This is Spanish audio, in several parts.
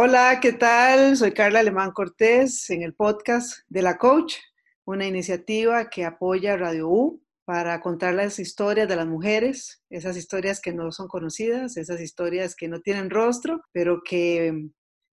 Hola, ¿qué tal? Soy Carla Alemán Cortés en el podcast de La Coach, una iniciativa que apoya Radio U para contar las historias de las mujeres, esas historias que no son conocidas, esas historias que no tienen rostro, pero que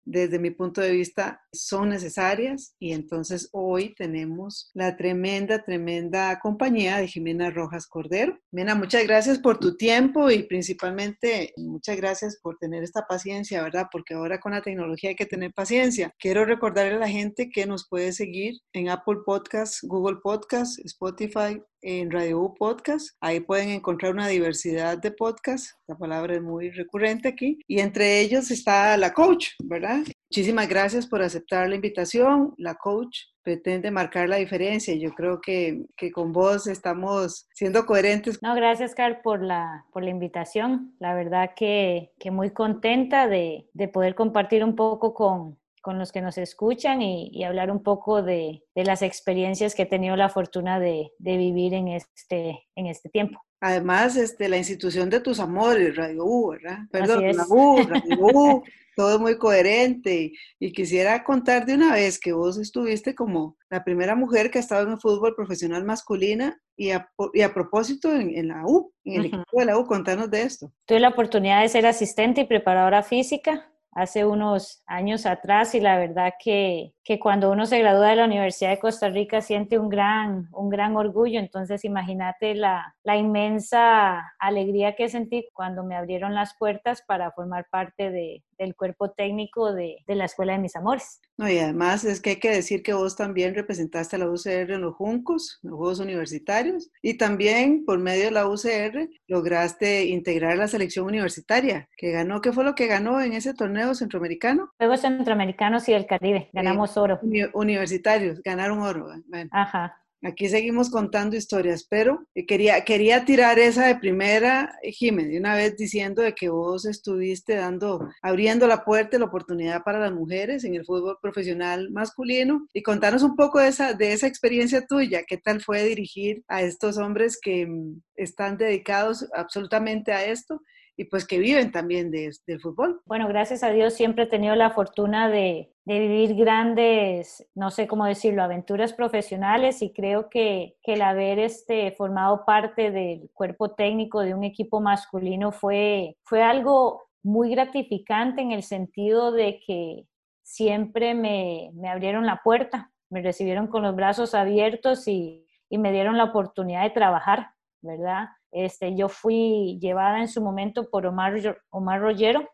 desde mi punto de vista, son necesarias y entonces hoy tenemos la tremenda, tremenda compañía de Jimena Rojas Cordero. Jimena, muchas gracias por tu tiempo y principalmente muchas gracias por tener esta paciencia, ¿verdad? Porque ahora con la tecnología hay que tener paciencia. Quiero recordarle a la gente que nos puede seguir en Apple Podcasts, Google Podcasts, Spotify, en Radio U Podcast. Ahí pueden encontrar una diversidad de podcasts. La palabra es muy recurrente aquí. Y entre ellos está la coach, ¿verdad? Muchísimas gracias por aceptar la invitación. La coach pretende marcar la diferencia. Yo creo que, que, con vos estamos siendo coherentes. No, gracias, Carl, por la, por la invitación. La verdad que, que muy contenta de, de poder compartir un poco con, con los que nos escuchan y, hablar un poco de, las experiencias que he tenido la fortuna de, vivir en este, en este tiempo. Además, este, la institución de tus amores, Radio U, ¿verdad? Perdón, la U, Radio U, todo muy coherente. Y, quisiera contar de una vez que vos estuviste como la primera mujer que ha estado en el fútbol profesional masculina y a, y a propósito en, la U, en el equipo de la U, contanos de esto. Tuve la oportunidad de ser asistente y preparadora física hace unos años atrás y la verdad que, que, cuando uno se gradúa de la Universidad de Costa Rica siente un gran, un gran orgullo. Entonces imagínate la, la inmensa alegría que sentí cuando me abrieron las puertas para formar parte de, del cuerpo técnico de, de, la Escuela de Mis Amores. No, y además es que hay que decir que vos también representaste a la UCR en los Juncos, en los Juegos Universitarios, y también por medio de la UCR lograste integrar la selección universitaria, que ganó, ¿qué fue lo que ganó en ese torneo centroamericano? Juegos Centroamericanos y el Caribe, ganamos oro. Universitarios, ganaron oro. Ajá. Aquí seguimos contando historias, pero quería, quería tirar esa de primera, Jiménez, una vez diciendo de que vos estuviste dando, abriendo la puerta, la oportunidad para las mujeres en el fútbol profesional masculino y contanos un poco de esa, de esa experiencia tuya, qué tal fue dirigir a estos hombres que mm, están dedicados absolutamente a esto y pues que viven también de, del fútbol. Bueno, gracias a Dios siempre he tenido la fortuna de, vivir grandes, no sé cómo decirlo, aventuras profesionales y creo que, que, el haber este, formado parte del cuerpo técnico de un equipo masculino fue, algo muy gratificante en el sentido de que siempre me, me abrieron la puerta, me recibieron con los brazos abiertos y, y me dieron la oportunidad de trabajar, ¿verdad? Este, yo fui llevada en su momento por Omar, Omar Rollero,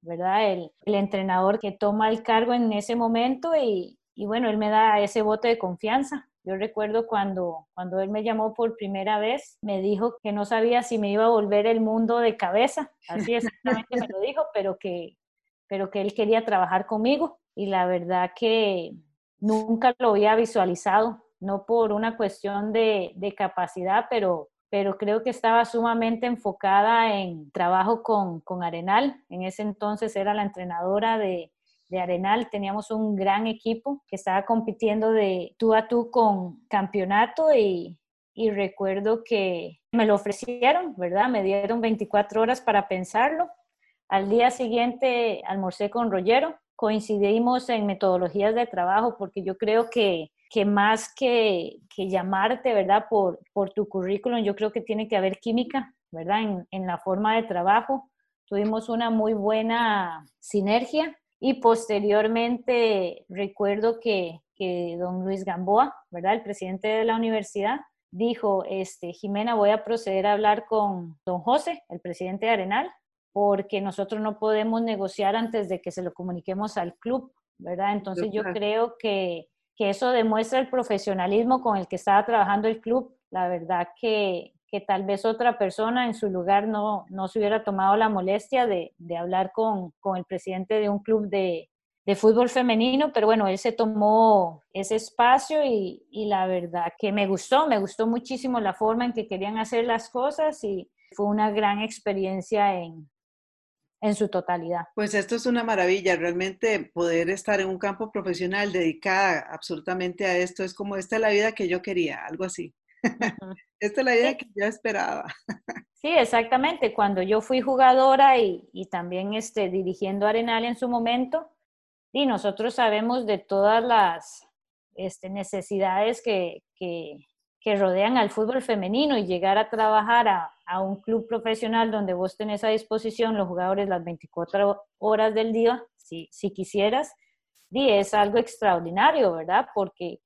¿verdad? El, el entrenador que toma el cargo en ese momento y, y, bueno, él me da ese voto de confianza. Yo recuerdo cuando, cuando él me llamó por primera vez, me dijo que no sabía si me iba a volver el mundo de cabeza, así exactamente me lo dijo, pero que, pero que él quería trabajar conmigo y la verdad que nunca lo había visualizado, no por una cuestión de, de capacidad, pero pero creo que estaba sumamente enfocada en trabajo con, con Arenal. En ese entonces era la entrenadora de, de, Arenal. Teníamos un gran equipo que estaba compitiendo de tú a tú con campeonato y, y recuerdo que me lo ofrecieron, ¿verdad? Me dieron 24 horas para pensarlo. Al día siguiente almorcé con Rollero. Coincidimos en metodologías de trabajo porque yo creo que que más que, que llamarte, ¿verdad? Por, por tu currículum, yo creo que tiene que haber química, ¿verdad? En, en la forma de trabajo. Tuvimos una muy buena sinergia y posteriormente recuerdo que, que don Luis Gamboa, ¿verdad? El presidente de la universidad, dijo, este, Jimena, voy a proceder a hablar con don José, el presidente de Arenal, porque nosotros no podemos negociar antes de que se lo comuniquemos al club, ¿verdad? Entonces yo creo que que eso demuestra el profesionalismo con el que estaba trabajando el club. La verdad que, que tal vez otra persona en su lugar no, no se hubiera tomado la molestia de, de hablar con, con, el presidente de un club de, de, fútbol femenino, pero bueno, él se tomó ese espacio y, y, la verdad que me gustó, me gustó muchísimo la forma en que querían hacer las cosas y fue una gran experiencia en, en su totalidad. Pues esto es una maravilla, realmente poder estar en un campo profesional dedicada absolutamente a esto es como esta es la vida que yo quería, algo así. Esta es la vida que yo esperaba. Sí, exactamente. Cuando yo fui jugadora y, y, también este, dirigiendo Arenal en su momento, y nosotros sabemos de todas las este, necesidades que, que, que, rodean al fútbol femenino y llegar a trabajar a, a, un club profesional donde vos tenés a disposición los jugadores las 24 horas del día, si, si quisieras, y es algo extraordinario, ¿verdad? Porque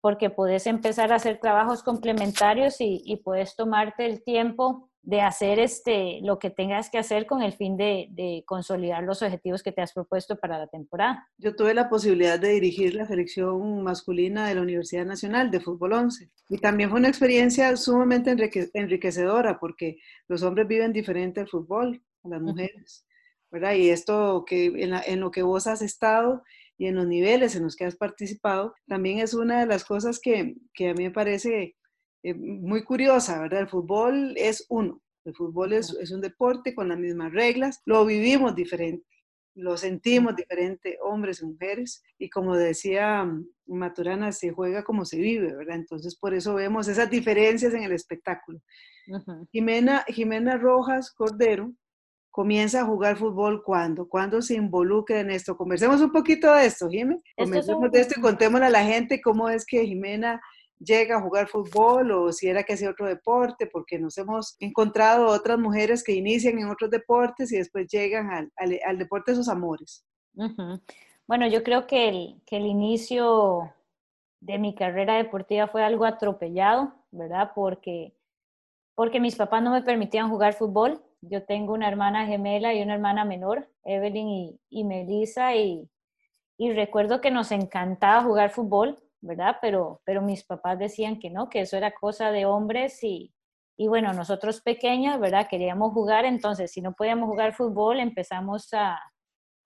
porque puedes empezar a hacer trabajos complementarios y, puedes tomarte el tiempo de hacer este, lo que tengas que hacer con el fin de, de, consolidar los objetivos que te has propuesto para la temporada. Yo tuve la posibilidad de dirigir la selección masculina de la Universidad Nacional de Fútbol 11 y también fue una experiencia sumamente enriquecedora porque los hombres viven diferente al fútbol a las mujeres, ¿verdad? Y esto que en, la, en lo que vos has estado y en los niveles en los que has participado, también es una de las cosas que, que a mí me parece eh, muy curiosa, ¿verdad? El fútbol es uno, el fútbol es, es, un deporte con las mismas reglas, lo vivimos diferente, lo sentimos diferente, hombres y mujeres, y como decía mm, Maturana, se juega como se vive, ¿verdad? Entonces por eso vemos esas diferencias en el espectáculo. Uh -huh. Jimena, Jimena Rojas Cordero comienza a jugar fútbol cuando, cuando se involucra en esto. Conversemos un poquito de esto, Jimena. Conversemos un... de esto y contémosle a la gente cómo es que Jimena llega a jugar fútbol o si era que hacía otro deporte, porque nos hemos encontrado otras mujeres que inician en otros deportes y después llegan al, al, deporte de sus amores. Bueno, yo creo que el, que el inicio de mi carrera deportiva fue algo atropellado, ¿verdad? Porque, porque mis papás no me permitían jugar fútbol yo tengo una hermana gemela y una hermana menor, Evelyn y, y Melissa, y, y, recuerdo que nos encantaba jugar fútbol, ¿verdad? Pero, pero mis papás decían que no, que eso era cosa de hombres y, y bueno, nosotros pequeñas, ¿verdad? Queríamos jugar, entonces si no podíamos jugar fútbol, empezamos a,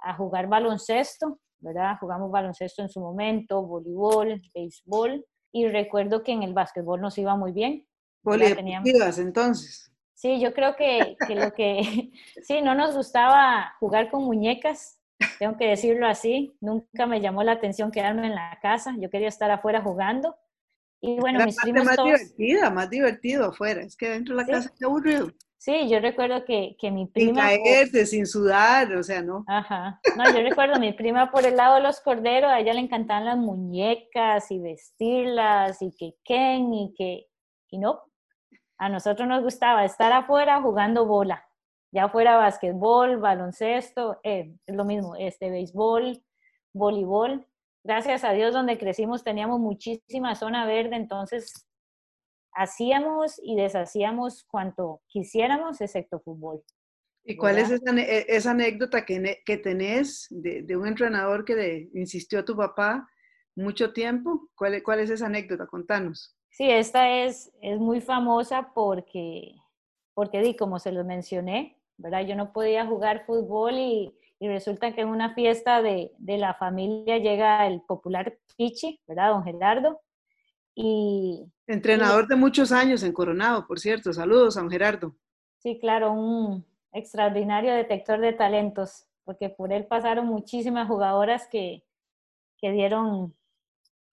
a jugar baloncesto, ¿verdad? Jugamos baloncesto en su momento, voleibol, béisbol, y recuerdo que en el básquetbol nos iba muy bien. Polideportivas, entonces. Sí, yo creo que, que, lo que, sí, no nos gustaba jugar con muñecas, tengo que decirlo así, nunca me llamó la atención quedarme en la casa, yo quería estar afuera jugando. Y bueno, Era mis parte primos más todos... divertida, más divertido afuera, es que dentro de la Sí. casa está aburrido. Sí, yo recuerdo que, que mi Sin prima... caerse, sin sudar, o sea, no. Ajá. No, yo recuerdo mi prima por el lado de los corderos, a ella le encantaban las muñecas y vestirlas y que Ken y que... Y no, a nosotros nos gustaba estar afuera jugando bola, ya fuera basquetbol, baloncesto, eh, es lo mismo, este, béisbol, voleibol. Gracias a Dios donde crecimos teníamos muchísima zona verde, entonces hacíamos y deshacíamos cuanto quisiéramos, excepto fútbol. ¿Y cuál es e- esa anécdota que, que tenés de, de un entrenador que insistió a tu papá mucho tiempo? ¿Cuál, es- cuál es esa anécdota? Contanos. Sí, esta es, es muy famosa porque, porque di, como se lo mencioné, ¿verdad? Yo no podía jugar fútbol y, y resulta que en una fiesta de, de la familia llega el popular Pichi, ¿verdad? Don Gerardo. Y Entrenador de muchos años en Coronado, por cierto. Saludos don Gerardo. sí, claro, un extraordinario detector de talentos, porque por él pasaron muchísimas jugadoras que, que dieron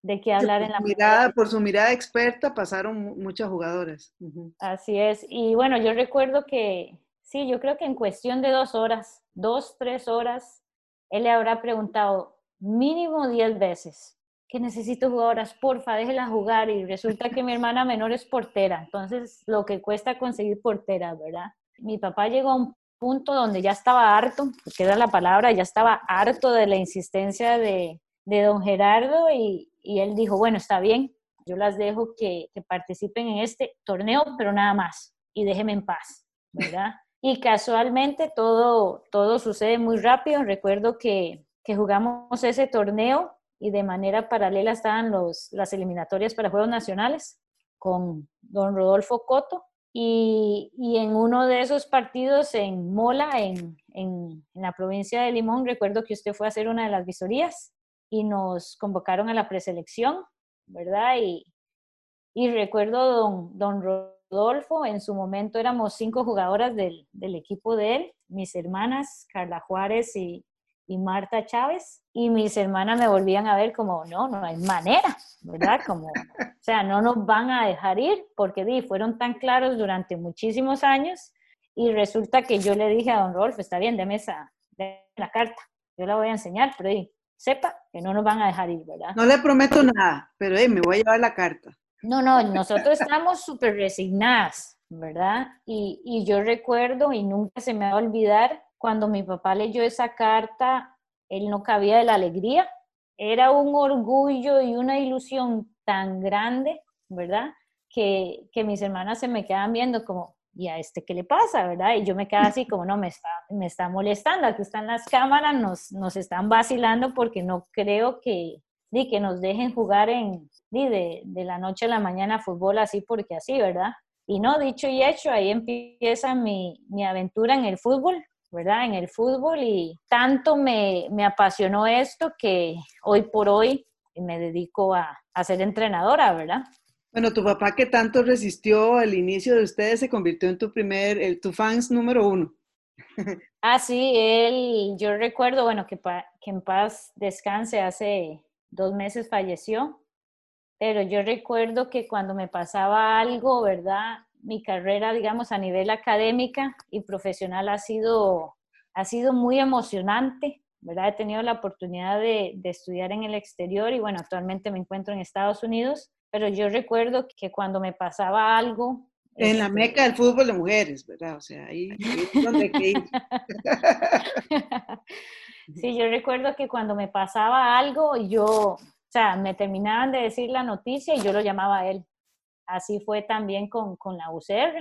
de qué hablar en la mirada, por su mirada experta pasaron mu- muchas jugadoras. Ujú. Así es. Y bueno, yo recuerdo que, sí, yo creo que en cuestión de dos horas, dos, tres horas, él le habrá preguntado mínimo diez veces que necesito jugadoras, porfa, déjela jugar. Y resulta que mi hermana menor es portera, entonces lo que cuesta conseguir porteras, ¿verdad? Mi papá llegó a un punto donde ya estaba harto, era la palabra, ya estaba harto de la insistencia de, de don Gerardo y, y él dijo, bueno, está bien, yo las dejo que, que, participen en este torneo, pero nada más, y déjenme en paz, ¿verdad? Y casualmente todo, todo sucede muy rápido. Recuerdo que, que jugamos ese torneo y de manera paralela estaban los, las eliminatorias para Juegos Nacionales con don Rodolfo Coto, Y, y, en uno de esos partidos en Mola, en, en, la provincia de Limón, recuerdo que usted fue a hacer una de las visorías y nos convocaron a la preselección, ¿verdad? Y, y recuerdo don, don Rodolfo, en su momento éramos cinco jugadoras del, equipo de él, mis hermanas, Carla Juárez y, Marta Chávez, y mis hermanas me volvían a ver como, no, no hay manera, ¿verdad? Como, o sea, no nos van a dejar ir, porque di, fueron tan claros durante muchísimos años, y resulta que yo le dije a don Rolfo, está bien, deme esa, la carta, yo la voy a enseñar, pero di, sepa que no nos van a dejar ir, ¿verdad? No le prometo nada, pero di, me voy a llevar la carta. No, no, nosotros estamos súper resignadas, ¿verdad? Y, yo recuerdo, y nunca se me va a olvidar, cuando mi papá leyó esa carta, él no cabía de la alegría. Era un orgullo y una ilusión tan grande, ¿verdad? Que, que mis hermanas se me quedan viendo como, ¿y a este qué le pasa, verdad? Y yo me quedo así como, no, me está, me está molestando, aquí están las cámaras, nos, nos están vacilando porque no creo que, ni que nos dejen jugar en, ni de, de la noche a la mañana fútbol así porque así, ¿verdad? Y no, dicho y hecho, ahí empieza mi, mi aventura en el fútbol. ¿verdad? En el fútbol y tanto me, me apasionó esto que hoy por hoy me dedico a, a, ser entrenadora, ¿verdad? Bueno, tu papá que tanto resistió el inicio de ustedes se convirtió en tu primer, el, tu fans número uno. ah, sí, él, yo recuerdo, bueno, que, pa, que en paz descanse, hace dos meses falleció, pero yo recuerdo que cuando me pasaba algo, ¿verdad? mi carrera, digamos, a nivel académica y profesional ha sido, ha sido muy emocionante, ¿verdad? He tenido la oportunidad de, de, estudiar en el exterior y bueno, actualmente me encuentro en Estados Unidos, pero yo recuerdo que cuando me pasaba algo... En la este meca del fútbol de mujeres, ¿verdad? O sea, ahí, es donde que ir. sí, yo recuerdo que cuando me pasaba algo, yo, o sea, me terminaban de decir la noticia y yo lo llamaba a él así fue también con, con la UCR.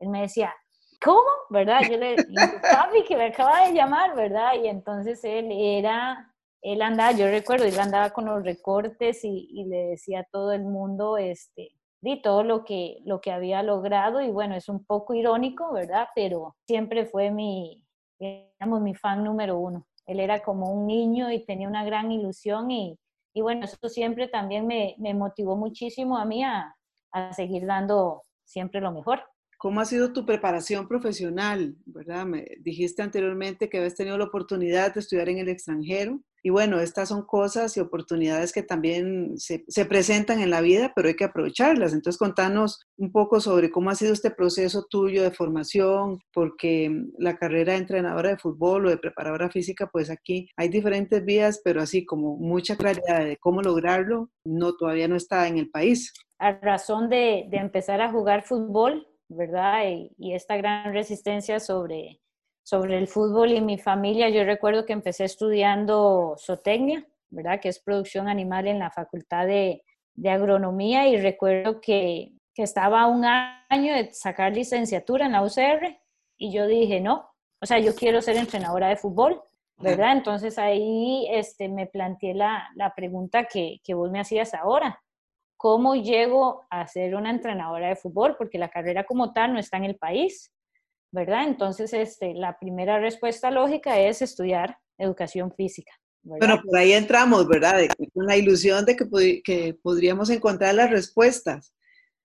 Él me decía, ¿cómo? ¿Verdad? Yo le papi, que me acaba de llamar, ¿verdad? Y entonces él era, él andaba, yo recuerdo, él andaba con los recortes y, y le decía a todo el mundo, este, di todo lo que, lo que había logrado y bueno, es un poco irónico, ¿verdad? Pero siempre fue mi, digamos, mi fan número uno. Él era como un niño y tenía una gran ilusión y, y bueno, eso siempre también me, me motivó muchísimo a mí a, a seguir dando siempre lo mejor. ¿Cómo ha sido tu preparación profesional? ¿Verdad? Me dijiste anteriormente que habías tenido la oportunidad de estudiar en el extranjero. Y bueno, estas son cosas y oportunidades que también se, se, presentan en la vida, pero hay que aprovecharlas. Entonces, contanos un poco sobre cómo ha sido este proceso tuyo de formación, porque la carrera de entrenadora de fútbol o de preparadora física, pues aquí hay diferentes vías, pero así como mucha claridad de cómo lograrlo, no, todavía no está en el país a razón de, empezar a jugar fútbol, ¿verdad? Y, esta gran resistencia sobre, sobre el fútbol y mi familia, yo recuerdo que empecé estudiando zootecnia, ¿verdad? Que es producción animal en la Facultad de, de Agronomía y recuerdo que, que estaba a un año de sacar licenciatura en la UCR y yo dije, no, o sea, yo quiero ser entrenadora de fútbol, ¿verdad? Entonces ahí este, me planteé la, la pregunta que, que vos me hacías ahora. ¿Cómo llego a ser una entrenadora de fútbol? Porque la carrera como tal no está en el país, ¿verdad? Entonces, este, la primera respuesta lógica es estudiar educación física. ¿verdad? Bueno, por ahí entramos, ¿verdad? Con la ilusión de que, que, podríamos encontrar las respuestas,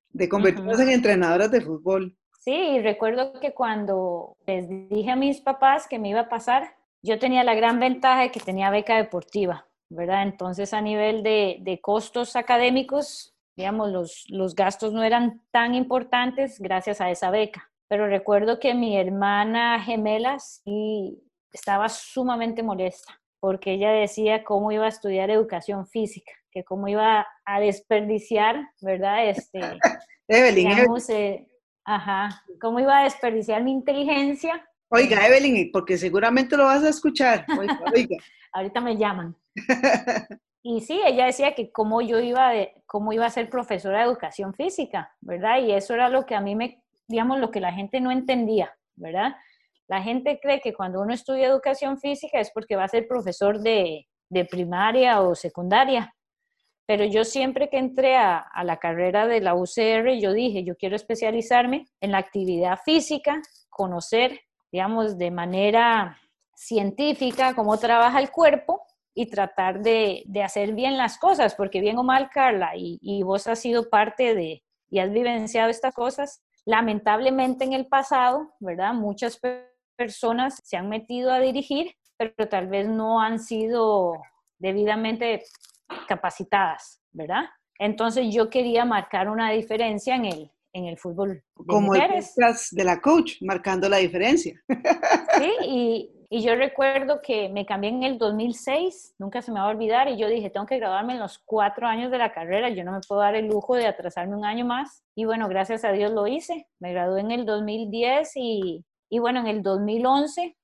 de convertirnos uh -huh. en entrenadoras de fútbol. Sí, recuerdo que cuando les dije a mis papás que me iba a pasar, yo tenía la gran ventaja de que tenía beca deportiva. ¿verdad? Entonces, a nivel de, de costos académicos, digamos, los, los, gastos no eran tan importantes gracias a esa beca. Pero recuerdo que mi hermana gemela sí estaba sumamente molesta porque ella decía cómo iba a estudiar educación física, que cómo iba a desperdiciar, ¿verdad? Este, Evelyn, digamos, eh, ajá, cómo iba a desperdiciar mi inteligencia. Oiga, Evelyn, porque seguramente lo vas a escuchar. Oiga, oiga. Ahorita me llaman. Y sí, ella decía que cómo yo iba, de, cómo iba a ser profesora de educación física, ¿verdad? Y eso era lo que a mí me, digamos, lo que la gente no entendía, ¿verdad? La gente cree que cuando uno estudia educación física es porque va a ser profesor de, de primaria o secundaria, Pero yo siempre que entré a, a, la carrera de la UCR, yo dije, yo quiero especializarme en la actividad física, conocer, digamos, de manera científica cómo trabaja el cuerpo y tratar de, de hacer bien las cosas, porque bien o mal, Carla, y, y vos has sido parte de y has vivenciado estas cosas, lamentablemente en el pasado, ¿verdad? Muchas personas se han metido a dirigir, pero tal vez no han sido debidamente capacitadas, ¿verdad? Entonces yo quería marcar una diferencia en el, en el fútbol. De Como mujeres. el de la coach, marcando la diferencia. Sí, y, y, yo recuerdo que me cambié en el 2006, nunca se me va a olvidar, y yo dije, tengo que graduarme en los cuatro años de la carrera, yo no me puedo dar el lujo de atrasarme un año más. Y bueno, gracias a Dios lo hice. Me gradué en el 2010 y, y bueno, en el 2011,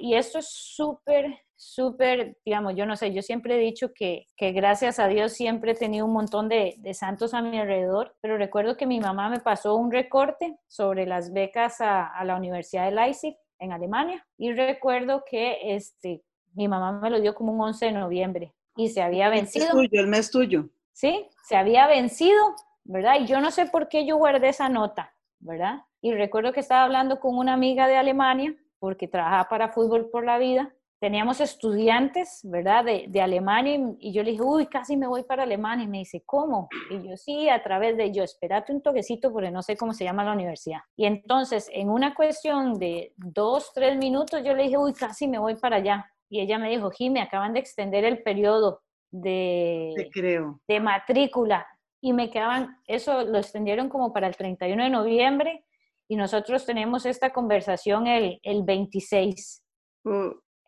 y esto es súper súper, digamos, yo no sé, yo siempre he dicho que, que, gracias a Dios siempre he tenido un montón de, de, santos a mi alrededor, pero recuerdo que mi mamá me pasó un recorte sobre las becas a, a la Universidad de Leipzig en Alemania y recuerdo que este, mi mamá me lo dio como un 11 de noviembre y se había vencido. El mes tuyo, el mes tuyo. Sí, se había vencido, ¿verdad? Y yo no sé por qué yo guardé esa nota, ¿verdad? Y recuerdo que estaba hablando con una amiga de Alemania porque trabajaba para Fútbol por la Vida teníamos estudiantes, ¿verdad? De, de, Alemania y yo le dije, uy, casi me voy para Alemania. Y me dice, ¿cómo? Y yo, sí, a través de yo, espérate un toquecito porque no sé cómo se llama la universidad. Y entonces, en una cuestión de dos, tres minutos, yo le dije, uy, casi me voy para allá. Y ella me dijo, Jimmy, acaban de extender el periodo de, creo. de matrícula. Y me quedaban, eso lo extendieron como para el 31 de noviembre y nosotros tenemos esta conversación el, el 26.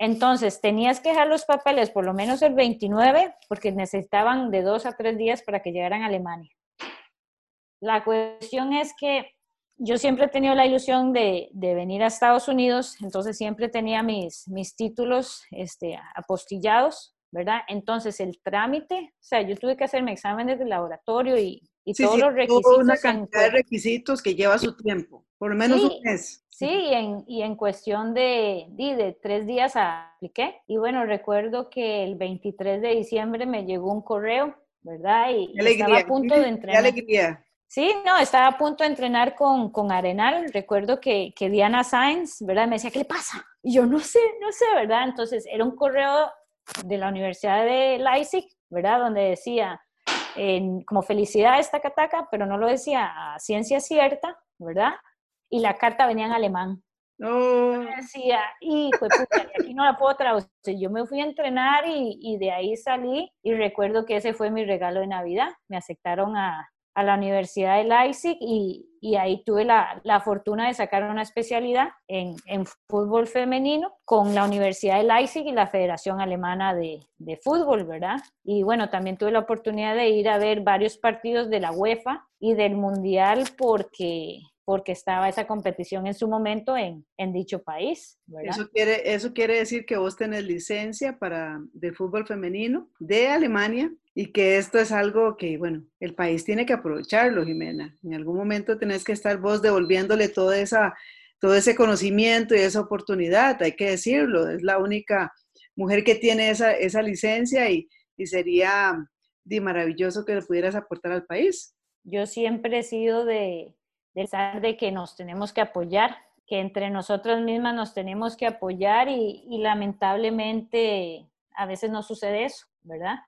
Entonces, tenías que dejar los papeles por lo menos el 29 porque necesitaban de dos a tres días para que llegaran a Alemania. La cuestión es que yo siempre he tenido la ilusión de, de venir a Estados Unidos, entonces siempre tenía mis, mis títulos este, apostillados, ¿verdad? Entonces, el trámite, o sea, yo tuve que hacerme exámenes de laboratorio y, y todos los requisitos. una cantidad de requisitos que lleva su tiempo, por lo menos un mes. Sí, y en, y en cuestión de, de, de, tres días apliqué. Y bueno, recuerdo que el 23 de diciembre me llegó un correo, ¿verdad? Y, estaba a punto de entrenar. Qué alegría. Sí, no, estaba a punto de entrenar con, con Arenal. Recuerdo que, que Diana Sainz, ¿verdad? Me decía, ¿qué le pasa? Y yo no sé, no sé, ¿verdad? Entonces era un correo de la Universidad de Leipzig, ¿verdad? Donde decía, como felicidad esta cataca, pero no lo decía a ciencia cierta, ¿verdad? Y la carta venía en alemán. No. decía, y pues aquí no la puedo traducir. Yo me fui a entrenar y, y, de ahí salí y recuerdo que ese fue mi regalo de Navidad. Me aceptaron a, a la Universidad de Leipzig y, y ahí tuve la, la, fortuna de sacar una especialidad en, en, fútbol femenino con la Universidad de Leipzig y la Federación Alemana de, de, Fútbol, ¿verdad? Y bueno, también tuve la oportunidad de ir a ver varios partidos de la UEFA y del Mundial porque porque estaba esa competición en su momento en, en dicho país. ¿verdad? Eso, quiere, eso quiere decir que vos tenés licencia para, de fútbol femenino de Alemania y que esto es algo que, bueno, el país tiene que aprovecharlo, Jimena. En algún momento tenés que estar vos devolviéndole toda esa, todo ese conocimiento y esa oportunidad, hay que decirlo, es la única mujer que tiene esa, esa licencia y, y sería de maravilloso que le pudieras aportar al país. Yo siempre he sido de, de, de que nos tenemos que apoyar, que entre nosotras mismas nos tenemos que apoyar y, y lamentablemente a veces no sucede eso, ¿verdad?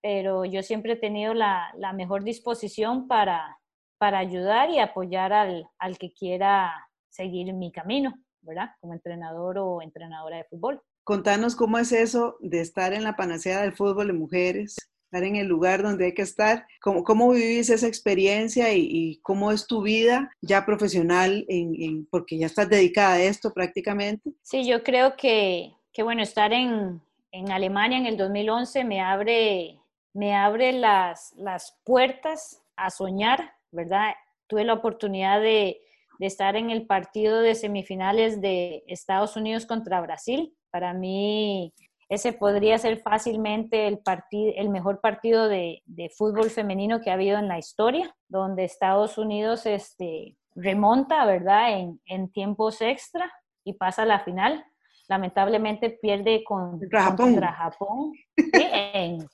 pero yo siempre he tenido la, la mejor disposición para, para ayudar y apoyar al, al, que quiera seguir mi camino, ¿verdad? Como entrenador o entrenadora de fútbol. Contanos cómo es eso de estar en la panacea del fútbol de mujeres, estar en el lugar donde hay que estar, cómo, cómo vivís esa experiencia y, y, cómo es tu vida ya profesional, en, en, porque ya estás dedicada a esto prácticamente. Sí, yo creo que, que bueno, estar en, en Alemania en el 2011 me abre me abre las, las puertas a soñar, ¿verdad? Tuve la oportunidad de, de estar en el partido de semifinales de Estados Unidos contra Brasil. Para mí, ese podría ser fácilmente el, partido, el mejor partido de, de, fútbol femenino que ha habido en la historia, donde Estados Unidos este, remonta, ¿verdad?, en, en tiempos extra y pasa a la final. Lamentablemente pierde con, Japón. contra Japón en,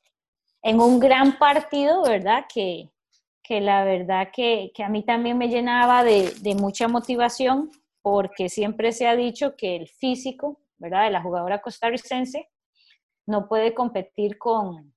en un gran partido, ¿verdad? Que, que la verdad que, que, a mí también me llenaba de, de, mucha motivación porque siempre se ha dicho que el físico, ¿verdad? De la jugadora costarricense no puede competir con,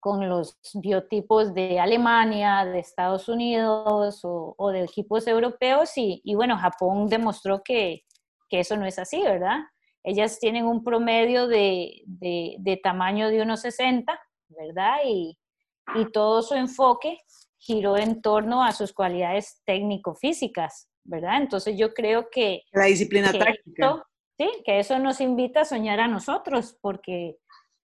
con los biotipos de Alemania, de Estados Unidos o, o de equipos europeos y, y, bueno, Japón demostró que, que eso no es así, ¿verdad? Ellas tienen un promedio de, de, de tamaño de unos 60, ¿verdad? Y, y todo su enfoque giró en torno a sus cualidades técnico-físicas, ¿verdad? Entonces yo creo que... La disciplina táctica. sí, que eso nos invita a soñar a nosotros, porque,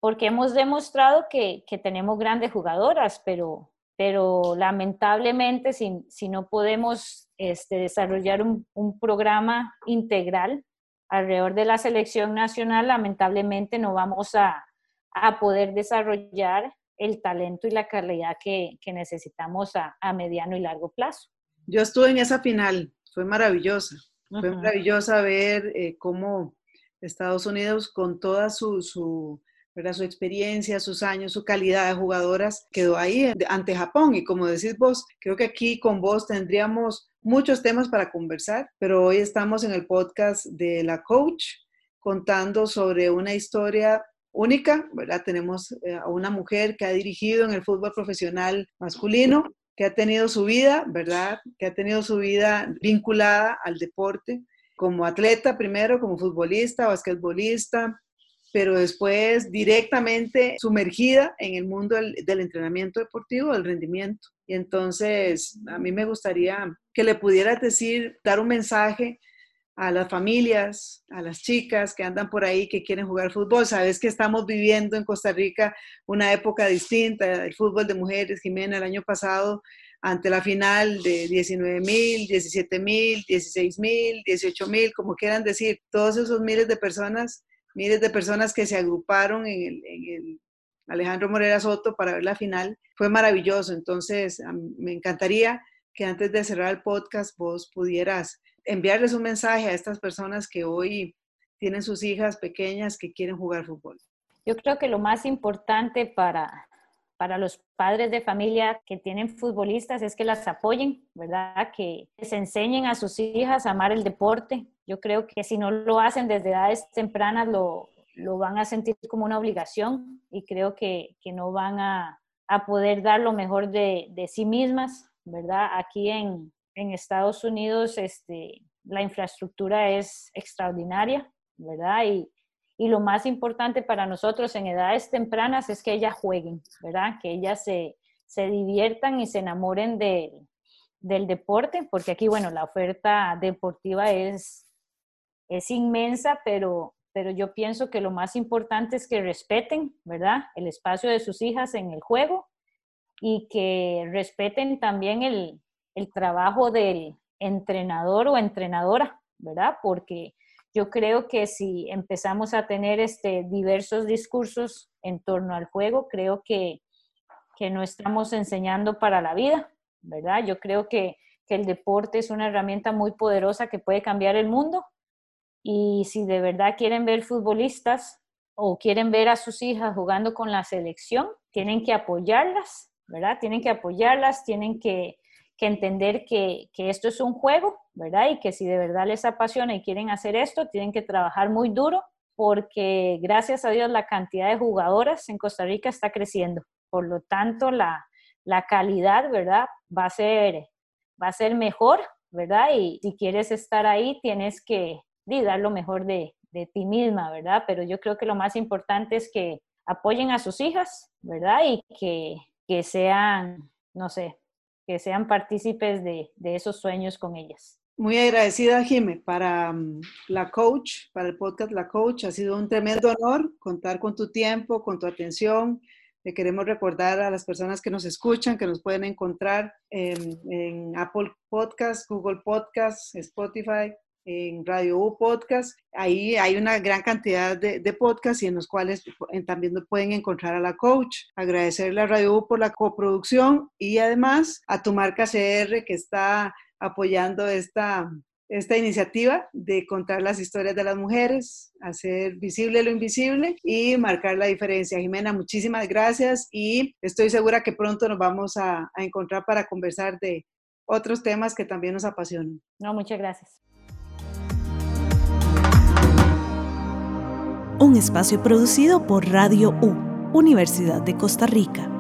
porque hemos demostrado que, que tenemos grandes jugadoras, pero, pero lamentablemente si, si no podemos este, desarrollar un, un, programa integral alrededor de la selección nacional, lamentablemente no vamos a, a poder desarrollar el talento y la calidad que, que necesitamos a, a, mediano y largo plazo. Yo estuve en esa final, fue maravillosa, uh -huh. fue maravillosa ver eh, cómo Estados Unidos con toda su, su, ¿verdad? su experiencia, sus años, su calidad de jugadoras, quedó ahí ante Japón. Y como decís vos, creo que aquí con vos tendríamos muchos temas para conversar, pero hoy estamos en el podcast de la coach contando sobre una historia única, ¿verdad? Tenemos eh, a una mujer que ha dirigido en el fútbol profesional masculino, que ha tenido su vida, ¿verdad? Que ha tenido su vida vinculada al deporte, como atleta primero, como futbolista, basquetbolista, pero después directamente sumergida en el mundo del, entrenamiento deportivo, del rendimiento. Y entonces a mí me gustaría que le pudieras decir, dar un mensaje a las familias, a las chicas que andan por ahí que quieren jugar fútbol. Sabes que estamos viviendo en Costa Rica una época distinta, el fútbol de mujeres, Jimena, el año pasado, ante la final de 19 mil, 17 mil, 16 mil, 18 mil, como quieran decir, todos esos miles de personas, miles de personas que se agruparon en el, Alejandro Morera Soto para ver la final, fue maravilloso. Entonces, me encantaría que antes de cerrar el podcast vos pudieras enviarles un mensaje a estas personas que hoy tienen sus hijas pequeñas que quieren jugar fútbol? Yo creo que lo más importante para, para los padres de familia que tienen futbolistas es que las apoyen, ¿verdad? Que les enseñen a sus hijas a amar el deporte. Yo creo que si no lo hacen desde edades tempranas, lo, lo van a sentir como una obligación y creo que, que no van a, a, poder dar lo mejor de, de sí mismas, ¿verdad? Aquí en, en Estados Unidos este, la infraestructura es extraordinaria, ¿verdad? Y, y, lo más importante para nosotros en edades tempranas es que ellas jueguen, ¿verdad? Que ellas se, se diviertan y se enamoren de, del deporte, porque aquí, bueno, la oferta deportiva es, es inmensa, pero, pero yo pienso que lo más importante es que respeten, ¿verdad? El espacio de sus hijas en el juego y que respeten también el, el trabajo del entrenador o entrenadora, ¿verdad? Porque yo creo que si empezamos a tener este, diversos discursos en torno al juego, creo que, que no estamos enseñando para la vida, ¿verdad? Yo creo que, que el deporte es una herramienta muy poderosa que puede cambiar el mundo y si de verdad quieren ver futbolistas o quieren ver a sus hijas jugando con la selección, tienen que apoyarlas, ¿verdad? Tienen que apoyarlas, tienen que entender que, que, esto es un juego, ¿verdad? Y que si de verdad les apasiona y quieren hacer esto, tienen que trabajar muy duro porque gracias a Dios la cantidad de jugadoras en Costa Rica está creciendo. Por lo tanto, la, la calidad, ¿verdad? Va a ser, va a ser mejor, ¿verdad? Y si quieres estar ahí, tienes que di, dar lo mejor de, de ti misma, ¿verdad? Pero yo creo que lo más importante es que apoyen a sus hijas, ¿verdad? Y que, que sean, no sé, que sean partícipes de, de esos sueños con ellas. Muy agradecida, Jime, para um, la coach, para el podcast La Coach. Ha sido un tremendo honor contar con tu tiempo, con tu atención. Le queremos recordar a las personas que nos escuchan que nos pueden encontrar en, Apple Podcast, Google Podcast, Spotify, en Radio U Podcast. Ahí hay una gran cantidad de, de podcasts y en los cuales también pueden encontrar a la coach. Agradecerle a Radio U por la coproducción y además a tu marca CR que está apoyando esta, esta iniciativa de contar las historias de las mujeres, hacer visible lo invisible y marcar la diferencia. Jimena, muchísimas gracias y estoy segura que pronto nos vamos a, a encontrar para conversar de otros temas que también nos apasionan. No, muchas gracias. Un espacio producido por Radio U, Universidad de Costa Rica.